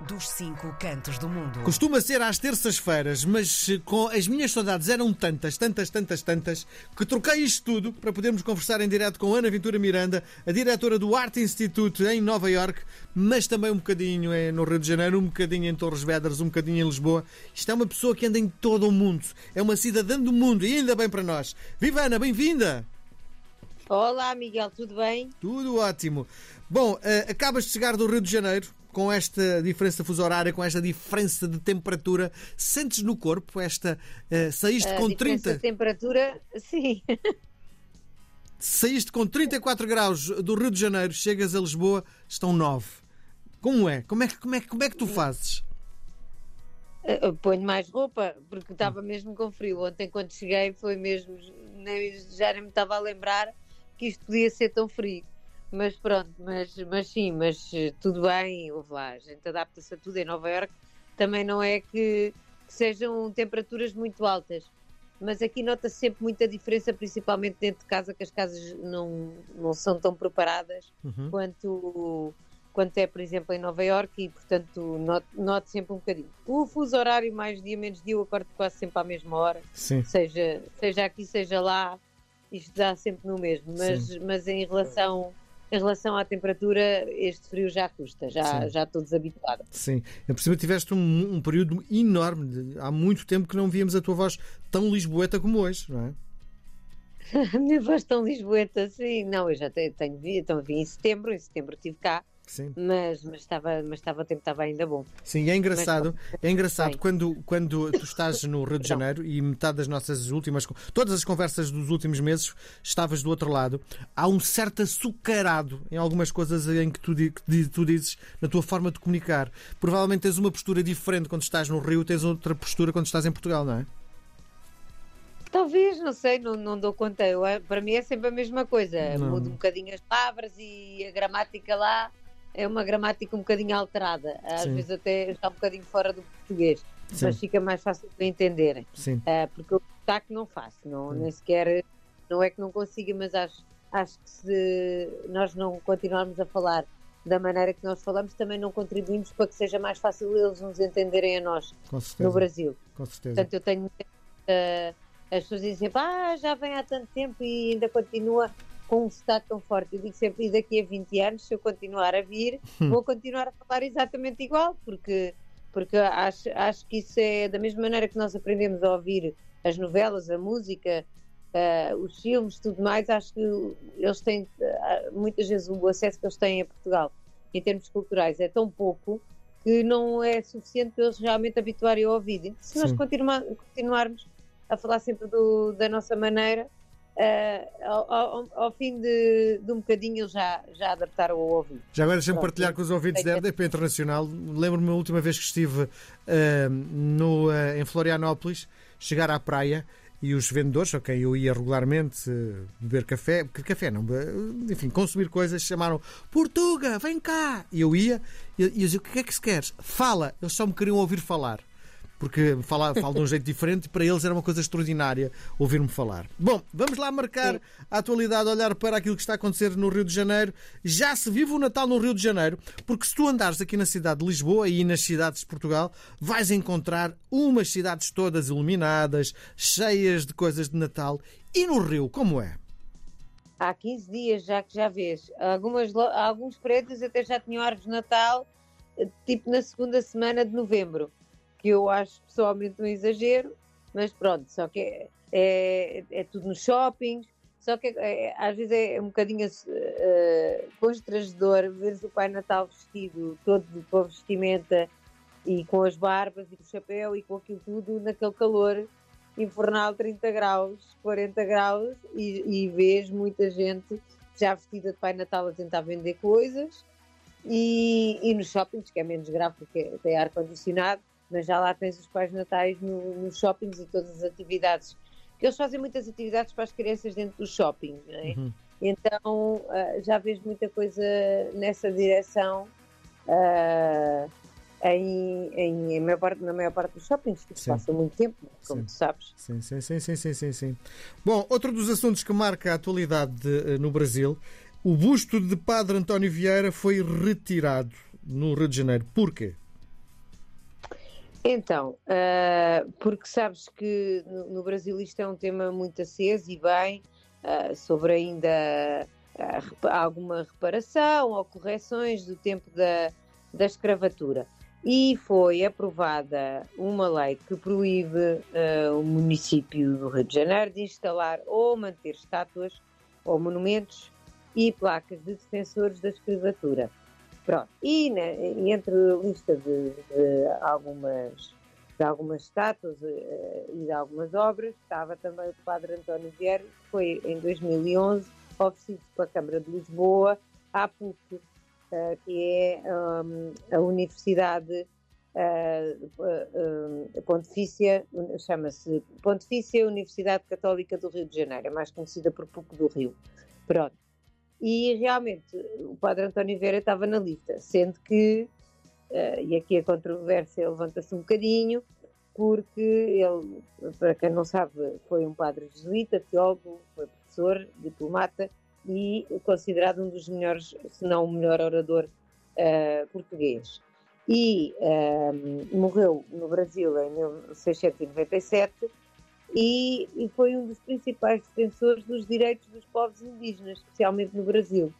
dos cinco cantos do mundo. Costuma ser às terças-feiras, mas com as minhas saudades eram tantas, tantas, tantas, tantas, que troquei isto tudo para podermos conversar em direto com Ana Ventura Miranda, a diretora do Art Institute em Nova York, mas também um bocadinho eh, no Rio de Janeiro, um bocadinho em Torres Vedras, um bocadinho em Lisboa. Isto é uma pessoa que anda em todo o mundo, é uma cidadã do mundo e ainda bem para nós. Viva Ana, bem-vinda! Olá, Miguel, tudo bem? Tudo ótimo. Bom, eh, acabas de chegar do Rio de Janeiro, com esta diferença fuso horária, com esta diferença de temperatura, sentes no corpo esta. Uh, saíste a com diferença 30. de temperatura, sim. Saíste com 34 graus do Rio de Janeiro, chegas a Lisboa, estão 9. Como é? Como é que, como é, como é que tu fazes? Eu Ponho mais roupa, porque estava mesmo com frio. Ontem, quando cheguei, foi mesmo. Nem, já nem me estava a lembrar que isto podia ser tão frio. Mas pronto, mas, mas sim, mas eh, tudo bem, ouve lá, a gente adapta-se a tudo. Em Nova Iorque também não é que, que sejam temperaturas muito altas. Mas aqui nota-se sempre muita diferença, principalmente dentro de casa, que as casas não, não são tão preparadas Uhum. quanto, quanto é, por exemplo, em Nova Iorque e, portanto, noto, noto sempre um bocadinho. O fuso horário, mais dia, menos dia, eu acordo quase sempre à mesma hora, Sim. seja, seja aqui, seja lá, isto dá sempre no mesmo. Mas, mas em, relação, em relação à temperatura, este frio já custa, já, Sim. já estou desabituada. Sim. Eu percebo que tiveste um, um período enorme. de- há muito tempo que não víamos a tua voz tão lisboeta como hoje, não é? A minha voz tão lisboeta, sim. Não, eu já tenho, tenho vi, então vim em setembro, em setembro estive cá, Sim. mas, mas, estava, mas estava, o tempo estava ainda bom. Sim, é engraçado, é engraçado Bem. quando, quando tu estás no Rio de. Janeiro e metade das nossas últimas, todas as conversas dos últimos meses, estavas do outro lado, há um certo açucarado em algumas coisas em que tu, que tu dizes na tua forma de comunicar. Provavelmente tens uma postura diferente quando estás no Rio, tens outra postura quando estás em Portugal, não é? Talvez, não sei, não, não dou conta. Eu, eh, para mim é sempre a mesma coisa. Não. Mudo um bocadinho as palavras e a gramática lá é uma gramática um bocadinho alterada. Às Sim. vezes até está um bocadinho fora do português, Sim. mas fica mais fácil de entenderem. Sim. Ah, porque o sotaque não faço, não, nem sequer, não é que não consiga, mas acho, acho que se nós não continuarmos a falar da maneira que nós falamos, também não contribuímos para que seja mais fácil eles nos entenderem a nós no. Brasil. Com certeza. Portanto, eu tenho. eh, as pessoas dizem ah, já vem há tanto tempo e ainda continua com um sotaque tão forte. Eu digo sempre, e daqui a 20 anos, se eu continuar a vir, Hum. vou continuar a falar exatamente igual, porque, porque acho, acho que isso é da mesma maneira que nós aprendemos a ouvir as novelas, a música, eh, os filmes, tudo mais. Acho que eles têm, eh, muitas vezes, o acesso que eles têm a Portugal em termos culturais é tão pouco que não é suficiente para eles realmente habituarem ao ouvido. E se nós continuarmos a falar sempre do- da nossa maneira, eh, ao, ao- ao fim de, de um bocadinho eles já, já adaptaram ao ouvido. Já agora deixa-me partilhar com os ouvintes da RDP Internacional. Lembro-me a última vez que estive ah, no, ah, em Florianópolis, chegar à praia e os vendedores, a quem eu ia regularmente beber café, que café não, enfim, consumir coisas, chamaram Portuga, vem cá! E eu ia e eu dizia: O que é que se queres? Fala! Eles só me queriam ouvir falar. Porque fala, falo de um jeito diferente e para eles era uma coisa extraordinária ouvir-me falar. Bom, vamos lá marcar a atualidade, olhar para aquilo que está a acontecer no Rio de Janeiro. Já se vive o Natal no Rio de Janeiro, porque se tu andares aqui na cidade de Lisboa e nas cidades de Portugal, vais encontrar umas cidades todas iluminadas, cheias de coisas de Natal. E no Rio, como é? Há 15 dias já que já vês. Algumas, alguns prédios até já tinham árvores de Natal, eh, tipo na segunda semana de novembro, que eu acho pessoalmente um exagero, mas pronto, só que é, é, é tudo nos shoppings, só que é- é- às vezes é um bocadinho eh, constrangedor ver o Pai Natal vestido todo com a vestimenta e com as barbas e com o chapéu e com aquilo tudo naquele calor infernal 30 graus, 40 graus e, e vês muita gente já vestida de Pai Natal a tentar vender coisas e, e nos shoppings, que é menos grave porque tem ar-condicionado, mas já lá tens os Pais Natais no- nos shoppings e todas as atividades. Que eles fazem muitas atividades para as crianças dentro do shopping, não é? Uhum. Então ah, já vês muita coisa nessa direção ah, em, em, maior parte- na maior parte dos shoppings, que se passa muito tempo, como Sim. tu sabes. Sim, sim, sim, sim, sim, sim, sim. Bom, outro dos assuntos que marca a atualidade eh, no Brasil, o busto de Padre António Vieira foi retirado no Rio de Janeiro. Porquê? Então, uh, porque sabes que no, no, Brasil isto é um tema muito aceso e bem, uh, sobre ainda uh, alguma reparação ou correções do tempo da, da escravatura. E foi aprovada uma lei que proíbe o município do Rio de Janeiro de instalar ou manter estátuas ou monumentos e placas de defensores da escravatura. Pronto. E né, entre a lista de, de, algumas, de algumas estátuas uh, e de algumas obras estava também o padre António Vieira, que foi em 2011 oferecido pela Câmara de Lisboa à PUC, uh, que é um, a Universidade uh, Pontifícia, chama-se Pontifícia Universidade Católica do Rio de Janeiro, é mais conhecida por PUC do Rio. Pronto. E realmente o padre António Vieira estava na lista, sendo que, uh, e aqui a controvérsia levanta-se um bocadinho, porque ele, para quem não sabe, foi um padre jesuíta, teólogo, foi professor, diplomata e considerado um dos melhores, se não o melhor orador uh, português. E uh, morreu no Brasil em 1697 e, e, foi um dos principais defensores dos direitos dos povos indígenas, especialmente no Brasil.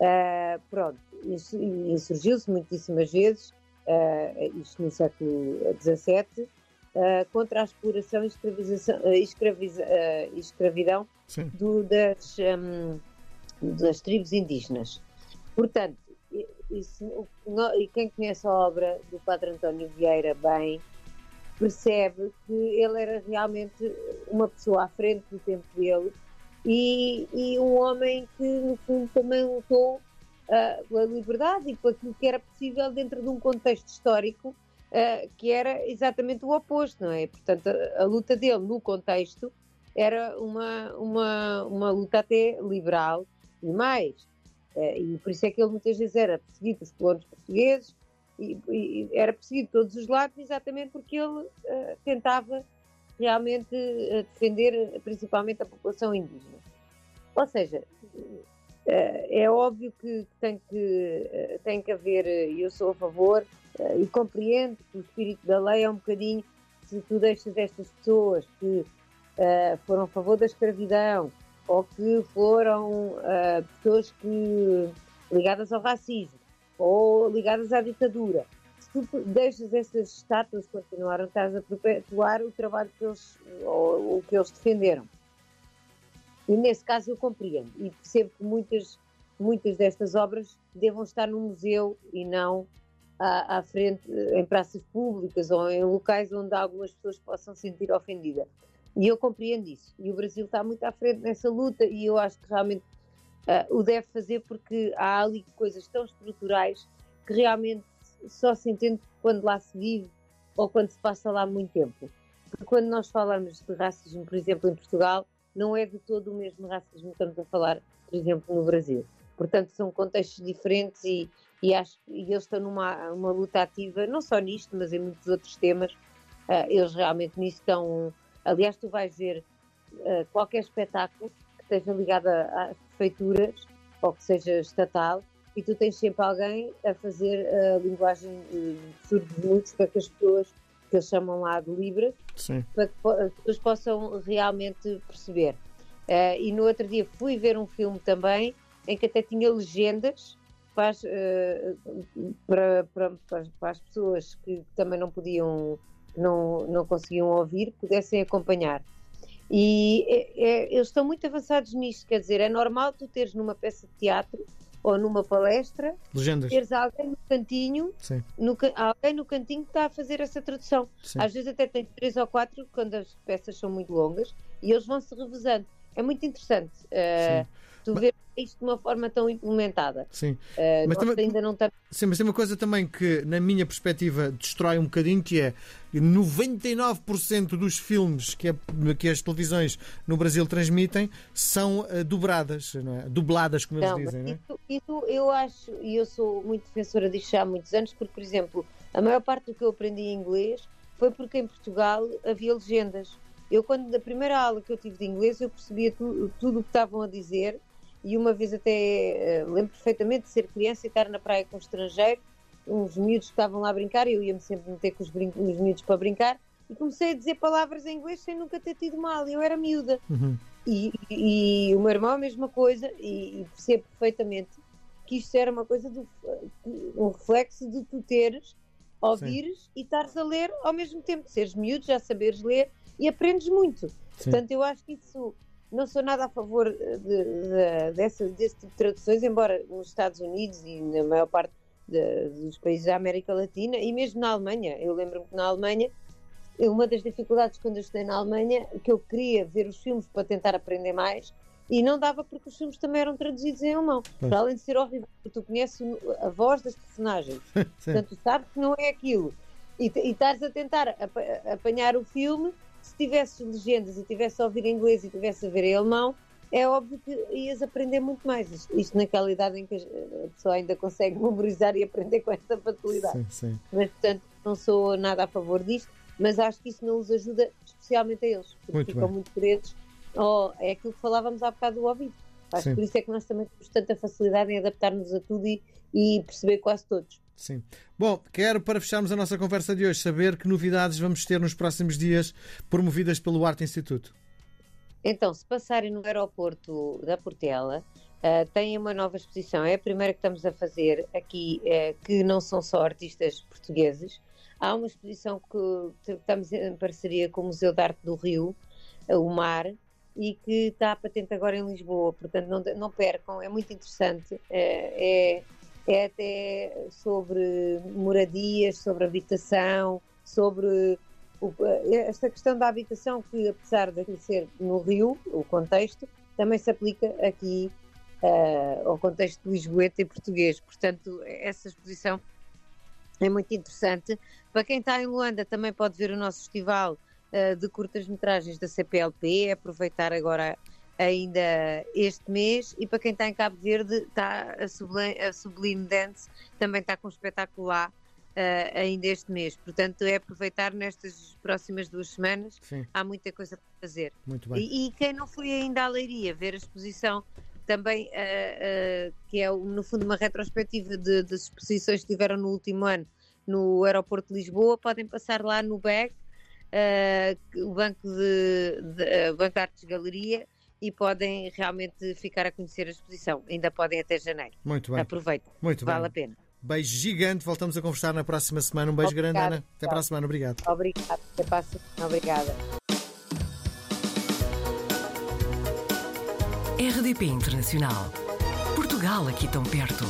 Uh, pronto, e, surgiu-se muitíssimas vezes, uh, isto no século XVII, uh, contra a exploração e escravização, escraviza, escravidão do, das, um, das tribos indígenas. Portanto, isso, e quem conhece a obra do Padre António Vieira bem, percebe que ele era realmente uma pessoa à frente do tempo dele e, e um homem que, no fundo, também lutou uh, pela liberdade e por aquilo que era possível dentro de um contexto histórico uh, que era exatamente o oposto, não é? Portanto, a, a, luta dele no contexto era uma, uma, uma luta até liberal e mais. Uh, e por isso é que ele muitas vezes era perseguido pelos colonos portugueses, e, e era perseguido de todos os lados exatamente porque ele uh, tentava realmente uh, defender principalmente a população indígena. Ou seja, uh, é óbvio que tem que, tem que haver, e eu sou a favor, e compreendo que o espírito da lei é um bocadinho, se tu deixas estas pessoas que foram a favor da escravidão ou que foram pessoas que ligadas ao racismo ou ligadas à ditadura. Se tu deixas essas estátuas continuar, estás a perpetuar o trabalho que eles, ou, que eles defenderam. E nesse caso eu compreendo e percebo que muitas, muitas destas obras devam estar no museu e não à, à, frente em praças públicas ou em locais onde algumas pessoas possam se sentir ofendidas. E eu compreendo isso. E o Brasil está muito à frente nessa luta e eu acho que realmente uh, o deve fazer porque há ali coisas tão estruturais que realmente só se entende quando lá se vive ou quando se passa lá muito tempo. Porque quando nós falamos de racismo, por exemplo, em Portugal, não é de todo o mesmo racismo que estamos a falar, por exemplo, no Brasil. Portanto, são contextos diferentes e, e acho e eles estão numa uma luta ativa, não só nisto, mas em muitos outros temas. Uh, eles realmente nisso estão. Aliás, tu vais ver uh, qualquer espetáculo que esteja ligado às prefeituras ou que seja estatal e tu tens sempre alguém a fazer a linguagem de surdos para que as pessoas que eles chamam lá de Libras para que as pessoas possam realmente perceber. Uh, e no outro dia fui ver um filme também em que até tinha legendas para as, uh, para, para, para, as pessoas que também não podiam, não, não conseguiam ouvir, pudessem acompanhar. E é, é, eles estão muito avançados nisto, quer dizer, é normal tu teres numa peça de teatro ou numa palestra Legendas. teres alguém no cantinho, no, alguém no cantinho que está a fazer essa tradução. Sim. Às vezes até tem três ou quatro quando as peças são muito longas e eles vão se revezando. É muito interessante. Uh, tu Mas... ver isto de uma forma tão implementada. Sim. Uh, mas também, ainda não está... Sim, mas tem uma coisa também que, na minha perspectiva, destrói um bocadinho, que é 99% dos filmes que, a, que, as televisões no Brasil transmitem são uh, dobradas, não é? Dubladas, como eles dizem, não é? Isso, eu acho, e eu sou muito defensora disto já há muitos anos, porque, por exemplo, a maior parte do que eu aprendi em inglês foi porque em Portugal havia legendas. Eu, quando da primeira aula que eu tive de inglês, eu percebia tu, tudo o que estavam a dizer e uma vez até uh, lembro perfeitamente de ser criança e estar na praia com um estrangeiro uns miúdos que estavam lá a brincar, e eu ia-me sempre meter com os, os miúdos para brincar, e comecei a dizer palavras em inglês sem nunca ter tido mal. Eu era miúda. Uhum. E, e- e o meu irmão a mesma coisa, e, e percebo perfeitamente que isto era uma coisa, do, um reflexo de tu teres, ouvires e estares a ler ao mesmo tempo, seres miúdo, já saberes ler e aprendes muito. Sim. Portanto, eu acho que isso não sou nada a favor de, de- dessa, desse tipo de traduções, embora nos Estados Unidos e na maior parte de- dos países da América Latina e mesmo na Alemanha, eu lembro-me que na Alemanha uma das dificuldades quando eu estudei na Alemanha que eu queria ver os filmes para tentar aprender mais e não dava porque os filmes também eram traduzidos em alemão. Pois. Para além de ser horrível, porque tu conheces a voz das personagens, portanto sabes que não é aquilo. E, e estás a tentar apa- apanhar o filme, se tivesses legendas e tivesse a ouvir inglês e tivesse a ver em alemão, é óbvio que ias aprender muito mais. Isto, isto naquela idade em que a pessoa ainda consegue memorizar e aprender com esta facilidade Sim, sim. mas portanto não sou nada a favor disto, mas acho que isso não os ajuda especialmente a eles, porque Muito ficam bem. muito presos. Oh, é aquilo que falávamos há bocado do ouvido. Acho Sim. que por isso é que nós também temos tanta facilidade em adaptar-nos a tudo e, e perceber quase todos. Sim. Bom, quero para fecharmos a nossa conversa de hoje saber que novidades vamos ter nos próximos dias promovidas pelo Arte Instituto. Então, se passarem no aeroporto da Portela, ah, têm uma nova exposição. É a primeira que estamos a fazer aqui, eh, que não são só artistas portugueses. Há uma exposição que estamos em parceria com o Museu de Arte do Rio, eh, o Mar, e que está patente agora em Lisboa. Portanto, não, não percam, é muito interessante. Eh, é, é até sobre moradias, sobre habitação, sobre esta questão da habitação, que apesar de ser no Rio, o contexto, também se aplica aqui eh, ao contexto lisboeta e português. Portanto, essa exposição é muito interessante. Para quem está em Luanda, também pode ver o nosso festival eh, de curtas-metragens da CPLP, aproveitar agora ainda este mês. E para quem está em Cabo Verde, está a Sublime, a Sublime Dance, também está com um espetáculo lá eh, ainda este mês. Portanto, é aproveitar nestas próximas duas semanas. Sim, Há muita coisa para fazer. muito bem. E, e quem não foi ainda à Leiria ver a exposição também, ah, ah, que é no fundo uma retrospectiva de- das exposições que tiveram no último ano no aeroporto de Lisboa, podem passar lá no BEG, o Banco de, de Banco de Artes Galeria, e podem realmente ficar a conhecer a exposição. Ainda podem até janeiro. Muito bem. Aproveitem, Muito vale a bem. pena. Beijo gigante. Voltamos a conversar na próxima semana. Um beijo grande, Obrigada. Ana. Até para a semana. Obrigado. Obrigada. Até para a semana. Obrigada. RDP Internacional. Portugal aqui tão perto.